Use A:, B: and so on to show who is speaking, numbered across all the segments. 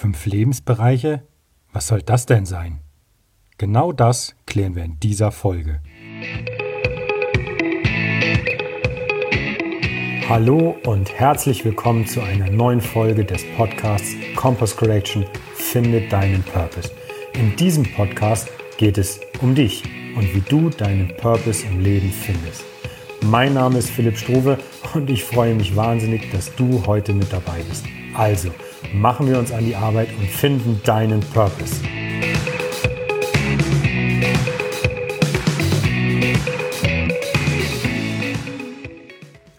A: Fünf Lebensbereiche? Was soll das denn sein? Genau das klären wir in dieser Folge. Hallo und herzlich willkommen zu einer neuen Folge des Podcasts Compass Correction Finde deinen Purpose. In diesem Podcast geht es um dich und wie du deinen Purpose im Leben findest. Mein Name ist Philipp Struve und ich freue mich wahnsinnig, dass du heute mit dabei bist. Also, machen wir uns an die Arbeit und finden deinen Purpose.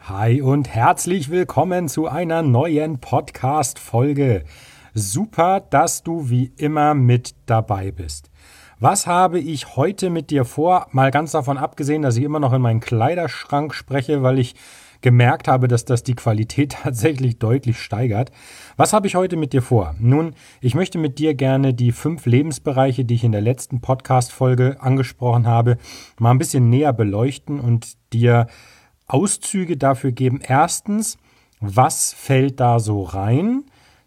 A: Hi und herzlich willkommen zu einer neuen Podcast-Folge. Super, dass du wie immer mit dabei bist. Was habe ich heute mit dir vor? Mal ganz davon abgesehen, dass ich immer noch in meinen Kleiderschrank spreche, weil ich gemerkt habe, dass das die Qualität tatsächlich deutlich steigert. Was habe ich heute mit dir vor? Nun, ich möchte mit dir gerne die fünf Lebensbereiche, die ich in der letzten Podcast-Folge angesprochen habe, mal ein bisschen näher beleuchten und dir Auszüge dafür geben. Erstens, was fällt da so rein?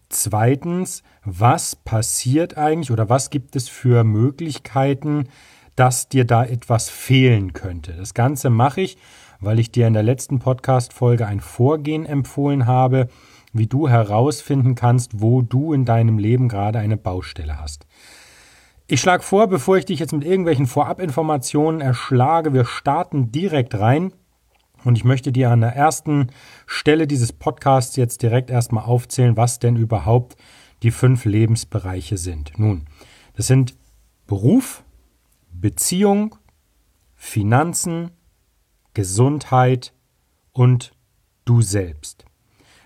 A: Zweitens, was passiert eigentlich oder was gibt es für Möglichkeiten, dass dir da etwas fehlen könnte? Das Ganze mache ich weil ich dir in der letzten Podcast-Folge ein Vorgehen empfohlen habe, wie du herausfinden kannst, wo du in deinem Leben gerade eine Baustelle hast. Ich schlage vor, bevor ich dich jetzt mit irgendwelchen Vorabinformationen erschlage, wir starten direkt rein. Und ich möchte dir an der ersten Stelle dieses Podcasts jetzt direkt erstmal aufzählen, was denn überhaupt die fünf Lebensbereiche sind. Nun, das sind Beruf, Beziehung, Finanzen, Gesundheit und du selbst.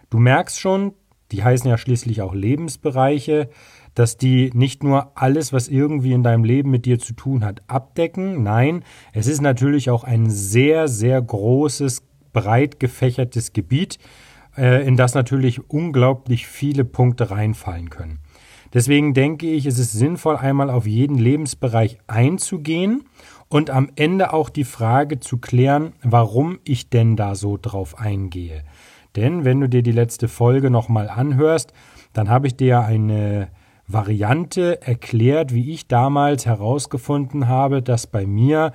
A: Du merkst schon, die heißen ja schließlich auch Lebensbereiche, dass die nicht nur alles, was irgendwie in deinem Leben mit dir zu tun hat, abdecken. Nein, es ist natürlich auch ein sehr, sehr großes, breit gefächertes Gebiet, äh, in das natürlich unglaublich viele Punkte reinfallen können. Deswegen denke ich, es ist sinnvoll, einmal auf jeden Lebensbereich einzugehen und am Ende auch die Frage zu klären, warum ich denn da so drauf eingehe. Denn wenn du dir die letzte Folge nochmal anhörst, dann habe ich dir eine Variante erklärt, wie ich damals herausgefunden habe, dass bei mir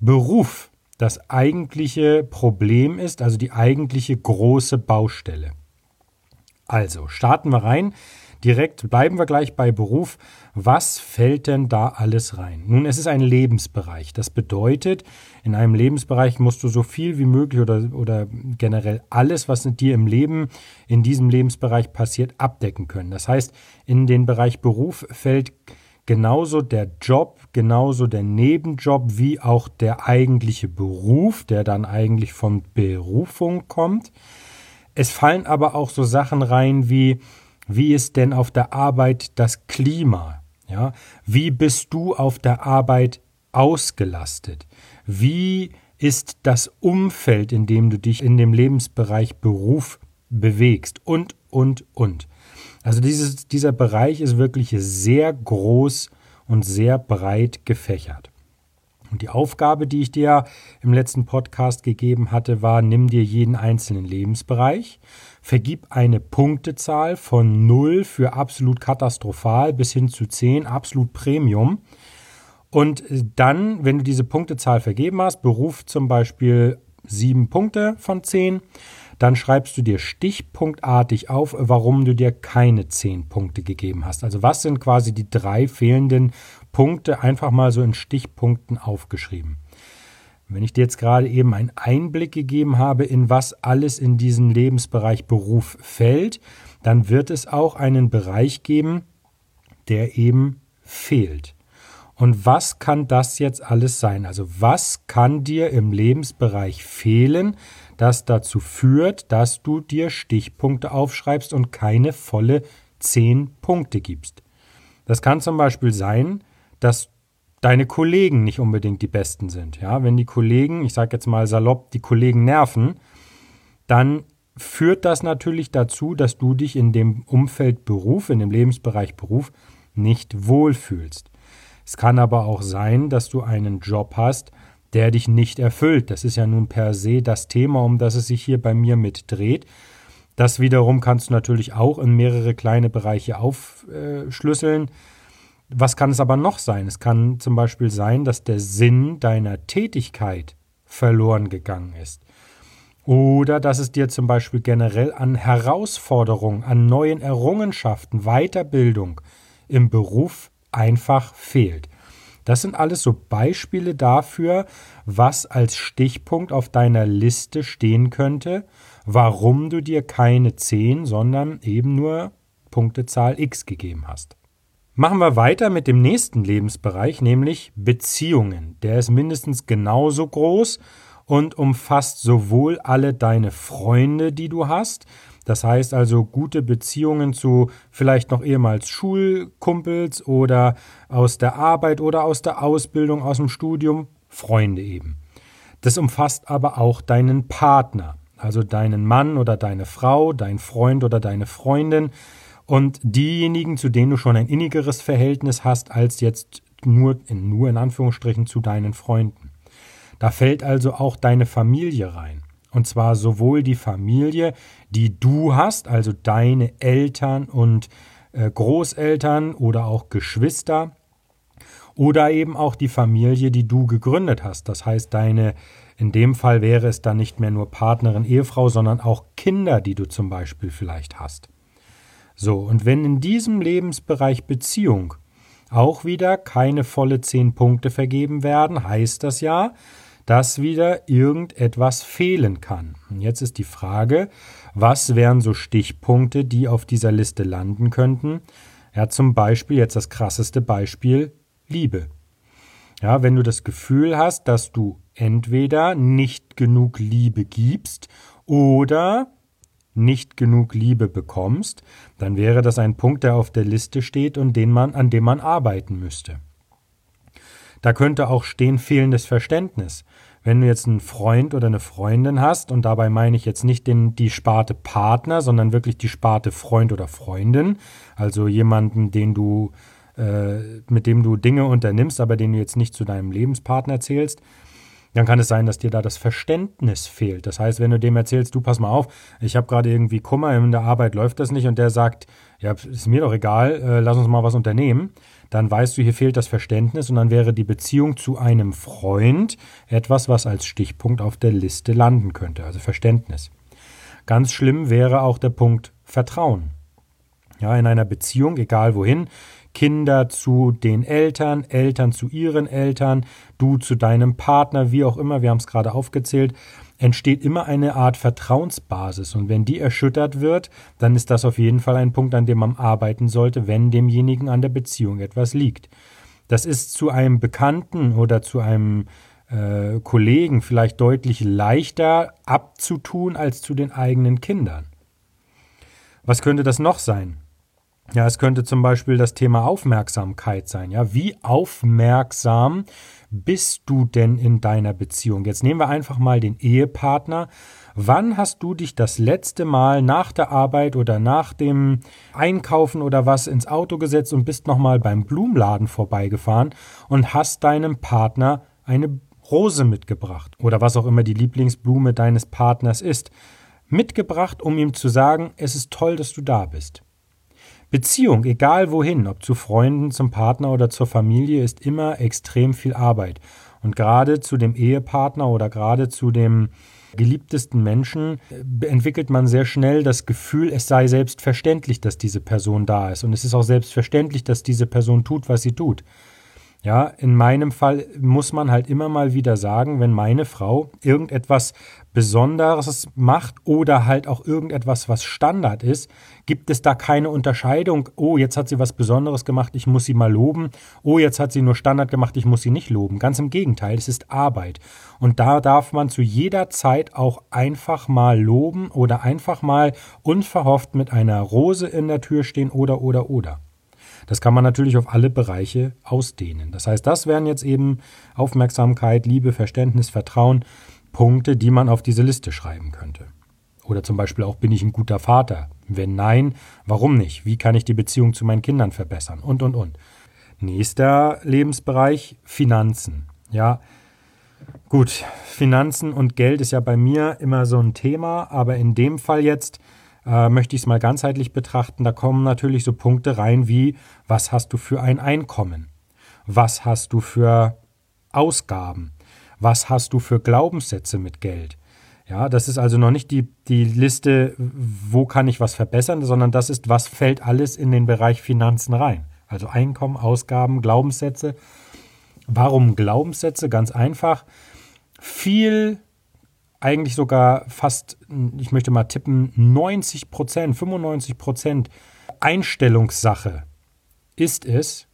A: Beruf das eigentliche Problem ist, also die eigentliche große Baustelle. Also starten wir rein direkt, bleiben wir gleich bei Beruf. Was fällt denn da alles rein? Nun, es ist ein Lebensbereich. Das bedeutet, in einem Lebensbereich musst du so viel wie möglich oder, oder generell alles, was dir im Leben, in diesem Lebensbereich passiert, abdecken können. Das heißt, in den Bereich Beruf fällt genauso der Job, genauso der Nebenjob wie auch der eigentliche Beruf, der dann eigentlich von Berufung kommt. Es fallen aber auch so Sachen rein wie wie ist denn auf der Arbeit das Klima? Ja, wie bist du auf der Arbeit ausgelastet? Wie ist das Umfeld, in dem du dich in dem Lebensbereich Beruf bewegst? Und, und, und. Also dieses, dieser Bereich ist wirklich sehr groß und sehr breit gefächert. Und die Aufgabe, die ich dir im letzten Podcast gegeben hatte, war, nimm dir jeden einzelnen Lebensbereich, vergib eine Punktezahl von 0 für absolut katastrophal bis hin zu 10 absolut Premium. Und dann, wenn du diese Punktezahl vergeben hast, Beruf zum Beispiel 7 Punkte von 10, dann schreibst du dir stichpunktartig auf, warum du dir keine 10 Punkte gegeben hast. Also was sind quasi die drei fehlenden Punkte einfach mal so in Stichpunkten aufgeschrieben. Wenn ich dir jetzt gerade eben einen Einblick gegeben habe, in was alles in diesem Lebensbereich Beruf fällt, dann wird es auch einen Bereich geben, der eben fehlt. Und was kann das jetzt alles sein? Also was kann dir im Lebensbereich fehlen, das dazu führt, dass du dir Stichpunkte aufschreibst und keine volle zehn Punkte gibst? Das kann zum Beispiel sein, dass deine Kollegen nicht unbedingt die besten sind. Ja, wenn die Kollegen, ich sage jetzt mal salopp, die Kollegen nerven, dann führt das natürlich dazu, dass du dich in dem Umfeld Beruf, in dem Lebensbereich Beruf nicht wohlfühlst. Es kann aber auch sein, dass du einen Job hast, der dich nicht erfüllt. Das ist ja nun per se das Thema, um das es sich hier bei mir mit dreht. Das wiederum kannst du natürlich auch in mehrere kleine Bereiche aufschlüsseln. Was kann es aber noch sein? Es kann zum Beispiel sein, dass der Sinn deiner Tätigkeit verloren gegangen ist. Oder dass es dir zum Beispiel generell an Herausforderungen, an neuen Errungenschaften, Weiterbildung im Beruf einfach fehlt. Das sind alles so Beispiele dafür, was als Stichpunkt auf deiner Liste stehen könnte, warum du dir keine 10, sondern eben nur Punktezahl x gegeben hast. Machen wir weiter mit dem nächsten Lebensbereich, nämlich Beziehungen. Der ist mindestens genauso groß und umfasst sowohl alle deine Freunde, die du hast, das heißt also gute Beziehungen zu vielleicht noch ehemals Schulkumpels oder aus der Arbeit oder aus der Ausbildung, aus dem Studium, Freunde eben. Das umfasst aber auch deinen Partner, also deinen Mann oder deine Frau, dein Freund oder deine Freundin, und diejenigen, zu denen du schon ein innigeres Verhältnis hast, als jetzt nur in, nur in Anführungsstrichen zu deinen Freunden. Da fällt also auch deine Familie rein. Und zwar sowohl die Familie, die du hast, also deine Eltern und äh, Großeltern oder auch Geschwister, oder eben auch die Familie, die du gegründet hast. Das heißt, deine, in dem Fall wäre es dann nicht mehr nur Partnerin, Ehefrau, sondern auch Kinder, die du zum Beispiel vielleicht hast. So, und wenn in diesem Lebensbereich Beziehung auch wieder keine volle zehn Punkte vergeben werden, heißt das ja, dass wieder irgendetwas fehlen kann. Und jetzt ist die Frage, was wären so Stichpunkte, die auf dieser Liste landen könnten? Ja, zum Beispiel jetzt das krasseste Beispiel Liebe. Ja, wenn du das Gefühl hast, dass du entweder nicht genug Liebe gibst oder nicht genug Liebe bekommst, dann wäre das ein Punkt, der auf der Liste steht und den man, an dem man arbeiten müsste. Da könnte auch stehen fehlendes Verständnis. Wenn du jetzt einen Freund oder eine Freundin hast, und dabei meine ich jetzt nicht den, die Sparte Partner, sondern wirklich die Sparte Freund oder Freundin, also jemanden, den du, äh, mit dem du Dinge unternimmst, aber den du jetzt nicht zu deinem Lebenspartner zählst, dann kann es sein, dass dir da das Verständnis fehlt. Das heißt, wenn du dem erzählst, du pass mal auf, ich habe gerade irgendwie Kummer, in der Arbeit läuft das nicht und der sagt, ja, ist mir doch egal, äh, lass uns mal was unternehmen, dann weißt du, hier fehlt das Verständnis und dann wäre die Beziehung zu einem Freund etwas, was als Stichpunkt auf der Liste landen könnte, also Verständnis. Ganz schlimm wäre auch der Punkt Vertrauen. Ja, in einer Beziehung, egal wohin, Kinder zu den Eltern, Eltern zu ihren Eltern, du zu deinem Partner, wie auch immer, wir haben es gerade aufgezählt, entsteht immer eine Art Vertrauensbasis. Und wenn die erschüttert wird, dann ist das auf jeden Fall ein Punkt, an dem man arbeiten sollte, wenn demjenigen an der Beziehung etwas liegt. Das ist zu einem Bekannten oder zu einem äh, Kollegen vielleicht deutlich leichter abzutun als zu den eigenen Kindern. Was könnte das noch sein? Ja, es könnte zum Beispiel das Thema Aufmerksamkeit sein. Ja, wie aufmerksam bist du denn in deiner Beziehung? Jetzt nehmen wir einfach mal den Ehepartner. Wann hast du dich das letzte Mal nach der Arbeit oder nach dem Einkaufen oder was ins Auto gesetzt und bist nochmal beim Blumenladen vorbeigefahren und hast deinem Partner eine Rose mitgebracht oder was auch immer die Lieblingsblume deines Partners ist? Mitgebracht, um ihm zu sagen, es ist toll, dass du da bist. Beziehung, egal wohin, ob zu Freunden, zum Partner oder zur Familie, ist immer extrem viel Arbeit. Und gerade zu dem Ehepartner oder gerade zu dem geliebtesten Menschen äh, entwickelt man sehr schnell das Gefühl, es sei selbstverständlich, dass diese Person da ist. Und es ist auch selbstverständlich, dass diese Person tut, was sie tut. Ja, in meinem Fall muss man halt immer mal wieder sagen, wenn meine Frau irgendetwas Besonderes macht oder halt auch irgendetwas, was Standard ist, gibt es da keine Unterscheidung. Oh, jetzt hat sie was Besonderes gemacht, ich muss sie mal loben. Oh, jetzt hat sie nur Standard gemacht, ich muss sie nicht loben. Ganz im Gegenteil, es ist Arbeit. Und da darf man zu jeder Zeit auch einfach mal loben oder einfach mal unverhofft mit einer Rose in der Tür stehen oder oder oder. Das kann man natürlich auf alle Bereiche ausdehnen. Das heißt, das wären jetzt eben Aufmerksamkeit, Liebe, Verständnis, Vertrauen, Punkte, die man auf diese Liste schreiben könnte. Oder zum Beispiel auch, bin ich ein guter Vater? Wenn nein, warum nicht? Wie kann ich die Beziehung zu meinen Kindern verbessern? Und, und, und. Nächster Lebensbereich, Finanzen. Ja, gut, Finanzen und Geld ist ja bei mir immer so ein Thema, aber in dem Fall jetzt äh, möchte ich es mal ganzheitlich betrachten. Da kommen natürlich so Punkte rein wie, was hast du für ein Einkommen? Was hast du für Ausgaben? Was hast du für Glaubenssätze mit Geld? Ja, das ist also noch nicht die, die Liste, wo kann ich was verbessern, sondern das ist, was fällt alles in den Bereich Finanzen rein. Also Einkommen, Ausgaben, Glaubenssätze. Warum Glaubenssätze? Ganz einfach. Viel, eigentlich sogar fast, ich möchte mal tippen, 90 Prozent, 95 Prozent Einstellungssache ist es,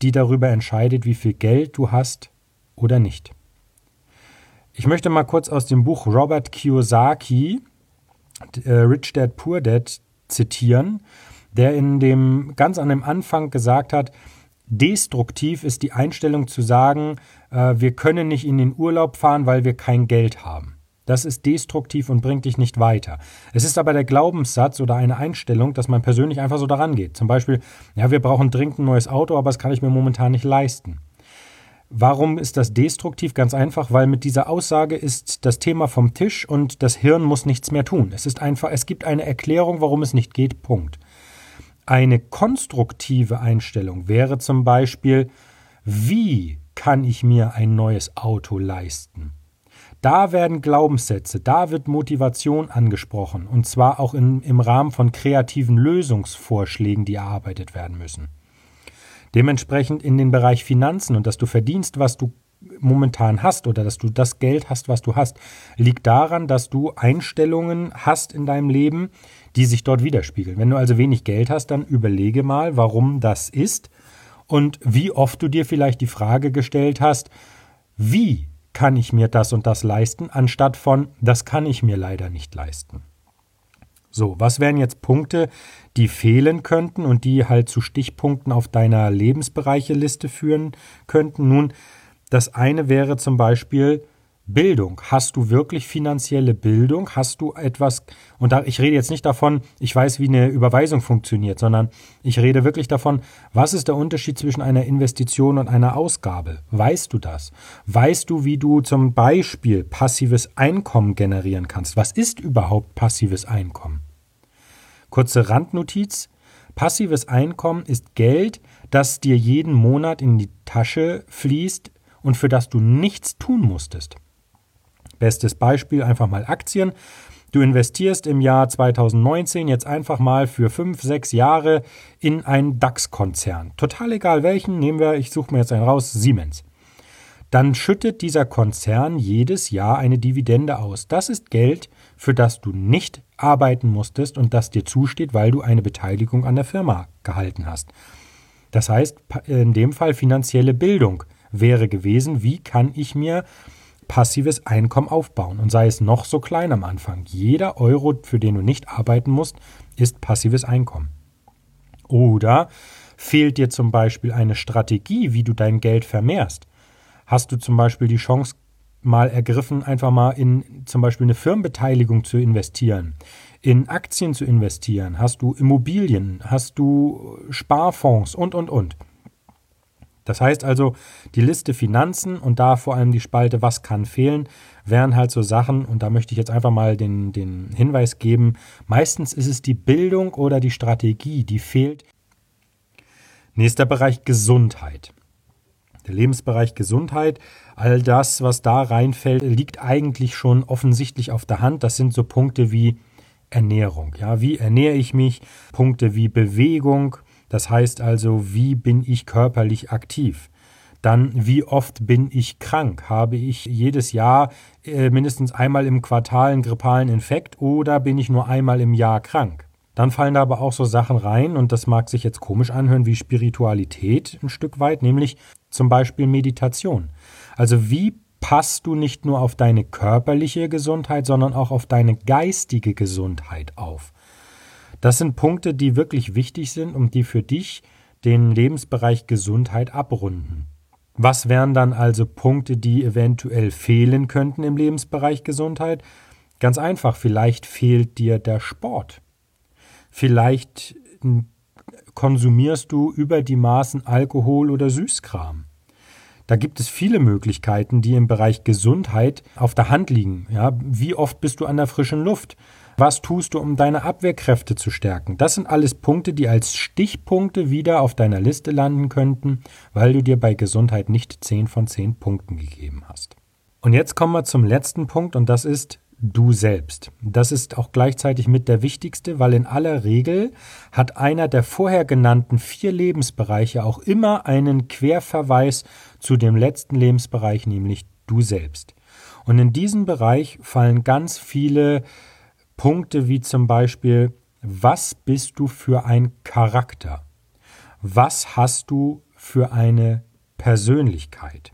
A: die darüber entscheidet, wie viel Geld du hast oder nicht. Ich möchte mal kurz aus dem Buch Robert Kiyosaki, äh, Rich Dad Poor Dad, zitieren, der in dem ganz an dem Anfang gesagt hat, destruktiv ist die Einstellung zu sagen, äh, wir können nicht in den Urlaub fahren, weil wir kein Geld haben. Das ist destruktiv und bringt dich nicht weiter. Es ist aber der Glaubenssatz oder eine Einstellung, dass man persönlich einfach so daran geht. Zum Beispiel, ja, wir brauchen dringend ein neues Auto, aber das kann ich mir momentan nicht leisten. Warum ist das destruktiv? Ganz einfach, weil mit dieser Aussage ist das Thema vom Tisch und das Hirn muss nichts mehr tun. Es ist einfach, es gibt eine Erklärung, warum es nicht geht. Punkt. Eine konstruktive Einstellung wäre zum Beispiel, wie kann ich mir ein neues Auto leisten? Da werden Glaubenssätze, da wird Motivation angesprochen, und zwar auch in, im Rahmen von kreativen Lösungsvorschlägen, die erarbeitet werden müssen. Dementsprechend in den Bereich Finanzen und dass du verdienst, was du momentan hast oder dass du das Geld hast, was du hast, liegt daran, dass du Einstellungen hast in deinem Leben, die sich dort widerspiegeln. Wenn du also wenig Geld hast, dann überlege mal, warum das ist und wie oft du dir vielleicht die Frage gestellt hast, wie kann ich mir das und das leisten, anstatt von, das kann ich mir leider nicht leisten. So, was wären jetzt Punkte, die fehlen könnten und die halt zu Stichpunkten auf deiner Lebensbereiche-Liste führen könnten? Nun, das eine wäre zum Beispiel Bildung. Hast du wirklich finanzielle Bildung? Hast du etwas, und da, ich rede jetzt nicht davon, ich weiß, wie eine Überweisung funktioniert, sondern ich rede wirklich davon, was ist der Unterschied zwischen einer Investition und einer Ausgabe? Weißt du das? Weißt du, wie du zum Beispiel passives Einkommen generieren kannst? Was ist überhaupt passives Einkommen? Kurze Randnotiz. Passives Einkommen ist Geld, das dir jeden Monat in die Tasche fließt und für das du nichts tun musstest. Bestes Beispiel einfach mal Aktien. Du investierst im Jahr 2019 jetzt einfach mal für fünf, sechs Jahre in einen DAX-Konzern. Total egal welchen, nehmen wir, ich suche mir jetzt einen raus, Siemens. Dann schüttet dieser Konzern jedes Jahr eine Dividende aus. Das ist Geld, für das du nicht arbeiten musstest und das dir zusteht, weil du eine Beteiligung an der Firma gehalten hast. Das heißt, in dem Fall finanzielle Bildung wäre gewesen, wie kann ich mir passives Einkommen aufbauen und sei es noch so klein am Anfang. Jeder Euro, für den du nicht arbeiten musst, ist passives Einkommen. Oder fehlt dir zum Beispiel eine Strategie, wie du dein Geld vermehrst? Hast du zum Beispiel die Chance mal ergriffen, einfach mal in zum Beispiel eine Firmenbeteiligung zu investieren, in Aktien zu investieren? Hast du Immobilien? Hast du Sparfonds und, und, und? Das heißt also, die Liste Finanzen und da vor allem die Spalte Was kann fehlen, wären halt so Sachen, und da möchte ich jetzt einfach mal den, den Hinweis geben, meistens ist es die Bildung oder die Strategie, die fehlt. Nächster Bereich Gesundheit. Der Lebensbereich Gesundheit, all das, was da reinfällt, liegt eigentlich schon offensichtlich auf der Hand. Das sind so Punkte wie Ernährung. Ja, wie ernähre ich mich? Punkte wie Bewegung, das heißt also, wie bin ich körperlich aktiv? Dann, wie oft bin ich krank? Habe ich jedes Jahr äh, mindestens einmal im Quartal einen grippalen Infekt oder bin ich nur einmal im Jahr krank? Dann fallen da aber auch so Sachen rein, und das mag sich jetzt komisch anhören, wie Spiritualität ein Stück weit, nämlich zum Beispiel Meditation. Also wie passt du nicht nur auf deine körperliche Gesundheit, sondern auch auf deine geistige Gesundheit auf? Das sind Punkte, die wirklich wichtig sind und die für dich den Lebensbereich Gesundheit abrunden. Was wären dann also Punkte, die eventuell fehlen könnten im Lebensbereich Gesundheit? Ganz einfach, vielleicht fehlt dir der Sport. Vielleicht hm, konsumierst du über die Maßen Alkohol oder Süßkram. Da gibt es viele Möglichkeiten, die im Bereich Gesundheit auf der Hand liegen. Ja, wie oft bist du an der frischen Luft? Was tust du, um deine Abwehrkräfte zu stärken? Das sind alles Punkte, die als Stichpunkte wieder auf deiner Liste landen könnten, weil du dir bei Gesundheit nicht 10 von 10 Punkten gegeben hast. Und jetzt kommen wir zum letzten Punkt und das ist du selbst. Das ist auch gleichzeitig mit der wichtigste, weil in aller Regel hat einer der vorher genannten vier Lebensbereiche auch immer einen Querverweis zu dem letzten Lebensbereich, nämlich du selbst. Und in diesen Bereich fallen ganz viele Punkte wie zum Beispiel, was bist du für ein Charakter? Was hast du für eine Persönlichkeit?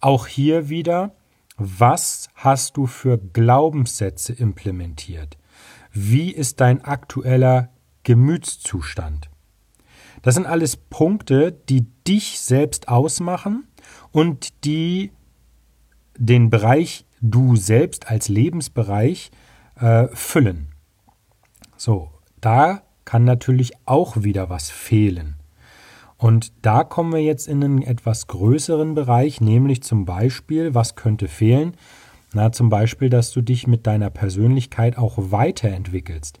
A: Auch hier wieder, was hast du für Glaubenssätze implementiert? Wie ist dein aktueller Gemütszustand? Das sind alles Punkte, die dich selbst ausmachen und die den Bereich du selbst als Lebensbereich äh, füllen. So, da kann natürlich auch wieder was fehlen. Und da kommen wir jetzt in einen etwas größeren Bereich, nämlich zum Beispiel, was könnte fehlen? Na, zum Beispiel, dass du dich mit deiner Persönlichkeit auch weiterentwickelst.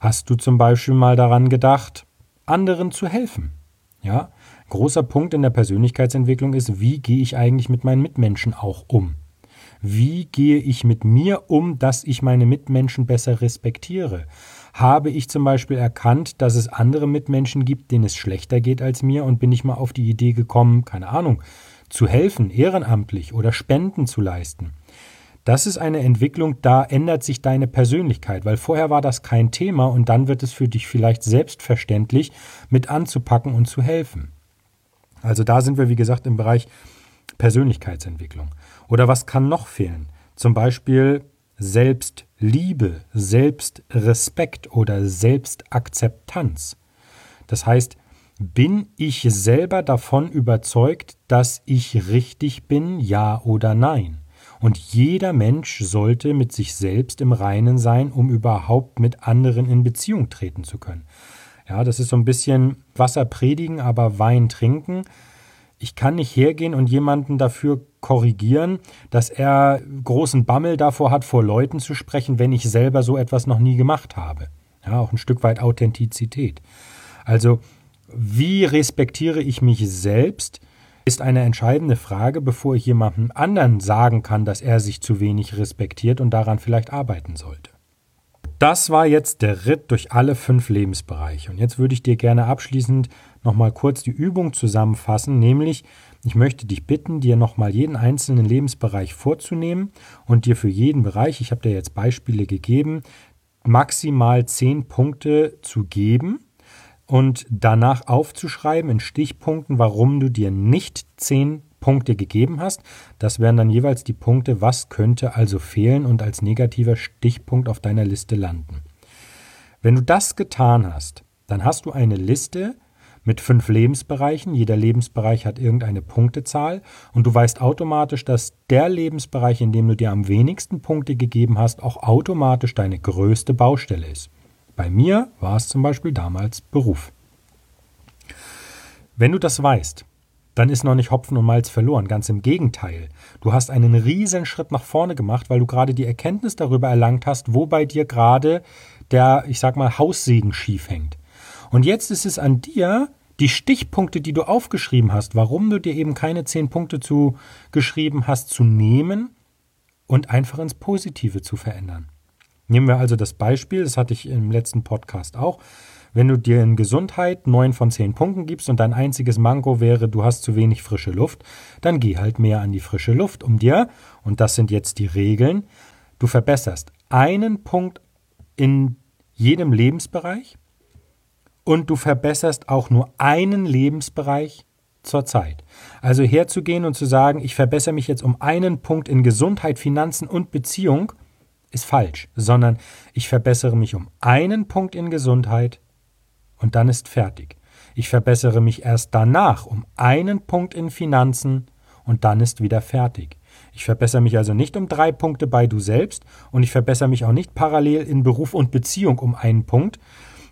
A: Hast du zum Beispiel mal daran gedacht, anderen zu helfen? Ja, großer Punkt in der Persönlichkeitsentwicklung ist, wie gehe ich eigentlich mit meinen Mitmenschen auch um? Wie gehe ich mit mir um, dass ich meine Mitmenschen besser respektiere? Habe ich zum Beispiel erkannt, dass es andere Mitmenschen gibt, denen es schlechter geht als mir und bin ich mal auf die Idee gekommen, keine Ahnung, zu helfen, ehrenamtlich oder Spenden zu leisten. Das ist eine Entwicklung, da ändert sich deine Persönlichkeit, weil vorher war das kein Thema und dann wird es für dich vielleicht selbstverständlich mit anzupacken und zu helfen. Also da sind wir, wie gesagt, im Bereich Persönlichkeitsentwicklung. Oder was kann noch fehlen? Zum Beispiel Selbstliebe, Selbstrespekt oder Selbstakzeptanz. Das heißt, bin ich selber davon überzeugt, dass ich richtig bin, ja oder nein? Und jeder Mensch sollte mit sich selbst im Reinen sein, um überhaupt mit anderen in Beziehung treten zu können. Ja, das ist so ein bisschen Wasser predigen, aber Wein trinken. Ich kann nicht hergehen und jemanden dafür korrigieren, dass er großen Bammel davor hat, vor Leuten zu sprechen, wenn ich selber so etwas noch nie gemacht habe. Ja, auch ein Stück weit Authentizität. Also, wie respektiere ich mich selbst, ist eine entscheidende Frage, bevor ich jemandem anderen sagen kann, dass er sich zu wenig respektiert und daran vielleicht arbeiten sollte. Das war jetzt der Ritt durch alle fünf Lebensbereiche. Und jetzt würde ich dir gerne abschließend nochmal kurz die Übung zusammenfassen, nämlich ich möchte dich bitten, dir nochmal jeden einzelnen Lebensbereich vorzunehmen und dir für jeden Bereich, ich habe dir jetzt Beispiele gegeben, maximal zehn Punkte zu geben und danach aufzuschreiben in Stichpunkten, warum du dir nicht zehn Punkte gegeben hast. Das wären dann jeweils die Punkte, was könnte also fehlen und als negativer Stichpunkt auf deiner Liste landen. Wenn du das getan hast, dann hast du eine Liste, mit fünf Lebensbereichen. Jeder Lebensbereich hat irgendeine Punktezahl und du weißt automatisch, dass der Lebensbereich, in dem du dir am wenigsten Punkte gegeben hast, auch automatisch deine größte Baustelle ist. Bei mir war es zum Beispiel damals Beruf. Wenn du das weißt, dann ist noch nicht Hopfen und Malz verloren. Ganz im Gegenteil. Du hast einen riesen Schritt nach vorne gemacht, weil du gerade die Erkenntnis darüber erlangt hast, wo bei dir gerade der, ich sag mal, Haussegen schief hängt. Und jetzt ist es an dir, die Stichpunkte, die du aufgeschrieben hast, warum du dir eben keine zehn Punkte zu geschrieben hast, zu nehmen und einfach ins Positive zu verändern. Nehmen wir also das Beispiel, das hatte ich im letzten Podcast auch. Wenn du dir in Gesundheit neun von zehn Punkten gibst und dein einziges Manko wäre, du hast zu wenig frische Luft, dann geh halt mehr an die frische Luft, um dir, und das sind jetzt die Regeln, du verbesserst einen Punkt in jedem Lebensbereich und du verbesserst auch nur einen Lebensbereich zur Zeit. Also herzugehen und zu sagen, ich verbessere mich jetzt um einen Punkt in Gesundheit, Finanzen und Beziehung, ist falsch, sondern ich verbessere mich um einen Punkt in Gesundheit und dann ist fertig. Ich verbessere mich erst danach um einen Punkt in Finanzen und dann ist wieder fertig. Ich verbessere mich also nicht um drei Punkte bei du selbst und ich verbessere mich auch nicht parallel in Beruf und Beziehung um einen Punkt,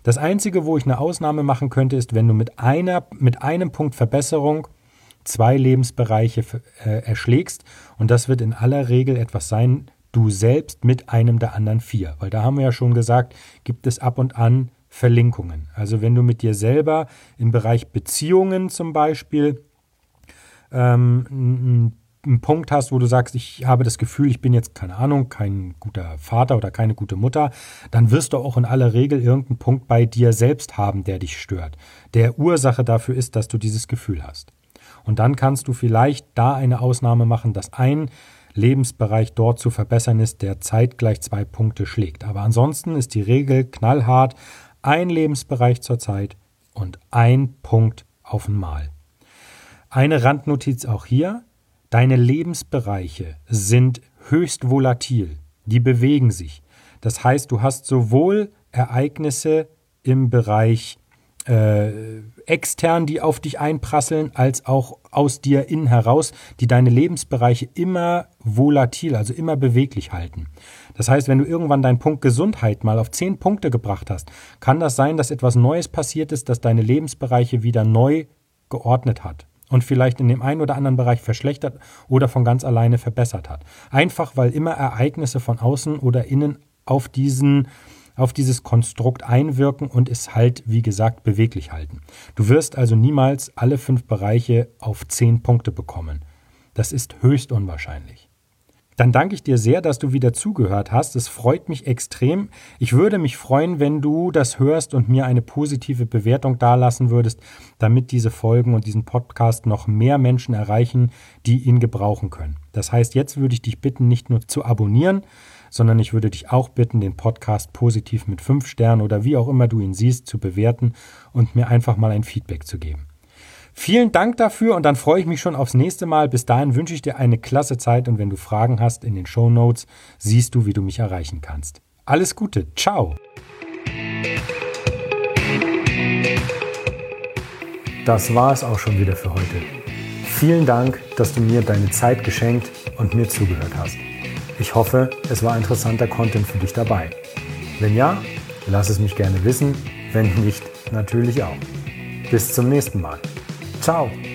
A: das Einzige, wo ich eine Ausnahme machen könnte, ist, wenn du mit, einer, mit einem Punkt Verbesserung zwei Lebensbereiche äh, erschlägst. Und das wird in aller Regel etwas sein, du selbst mit einem der anderen vier. Weil da haben wir ja schon gesagt, gibt es ab und an Verlinkungen. Also wenn du mit dir selber im Bereich Beziehungen zum Beispiel ähm, einen Punkt hast, wo du sagst, ich habe das Gefühl, ich bin jetzt, keine Ahnung, kein guter Vater oder keine gute Mutter, dann wirst du auch in aller Regel irgendeinen Punkt bei dir selbst haben, der dich stört, der Ursache dafür ist, dass du dieses Gefühl hast. Und dann kannst du vielleicht da eine Ausnahme machen, dass ein Lebensbereich dort zu verbessern ist, der zeitgleich zwei Punkte schlägt. Aber ansonsten ist die Regel knallhart, ein Lebensbereich zur Zeit und ein Punkt auf einmal. Eine Randnotiz auch hier. Deine Lebensbereiche sind höchst volatil. Die bewegen sich. Das heißt, du hast sowohl Ereignisse im Bereich äh, extern, die auf dich einprasseln, als auch aus dir innen heraus, die deine Lebensbereiche immer volatil, also immer beweglich halten. Das heißt, wenn du irgendwann deinen Punkt Gesundheit mal auf zehn Punkte gebracht hast, kann das sein, dass etwas Neues passiert ist, das deine Lebensbereiche wieder neu geordnet hat und vielleicht in dem einen oder anderen Bereich verschlechtert oder von ganz alleine verbessert hat. Einfach weil immer Ereignisse von außen oder innen auf diesen auf dieses Konstrukt einwirken und es halt, wie gesagt, beweglich halten. Du wirst also niemals alle fünf Bereiche auf zehn Punkte bekommen. Das ist höchst unwahrscheinlich. Dann danke ich dir sehr, dass du wieder zugehört hast. Es freut mich extrem. Ich würde mich freuen, wenn du das hörst und mir eine positive Bewertung dalassen würdest, damit diese Folgen und diesen Podcast noch mehr Menschen erreichen, die ihn gebrauchen können. Das heißt, jetzt würde ich dich bitten, nicht nur zu abonnieren, sondern ich würde dich auch bitten, den Podcast positiv mit fünf Sternen oder wie auch immer du ihn siehst, zu bewerten und mir einfach mal ein Feedback zu geben. Vielen Dank dafür und dann freue ich mich schon aufs nächste Mal. Bis dahin wünsche ich dir eine klasse Zeit und wenn du Fragen hast in den Show Notes, siehst du, wie du mich erreichen kannst. Alles Gute, ciao! Das war es auch schon wieder für heute. Vielen Dank, dass du mir deine Zeit geschenkt und mir zugehört hast. Ich hoffe, es war interessanter Content für dich dabei. Wenn ja, lass es mich gerne wissen, wenn nicht, natürlich auch. Bis zum nächsten Mal. Ciao!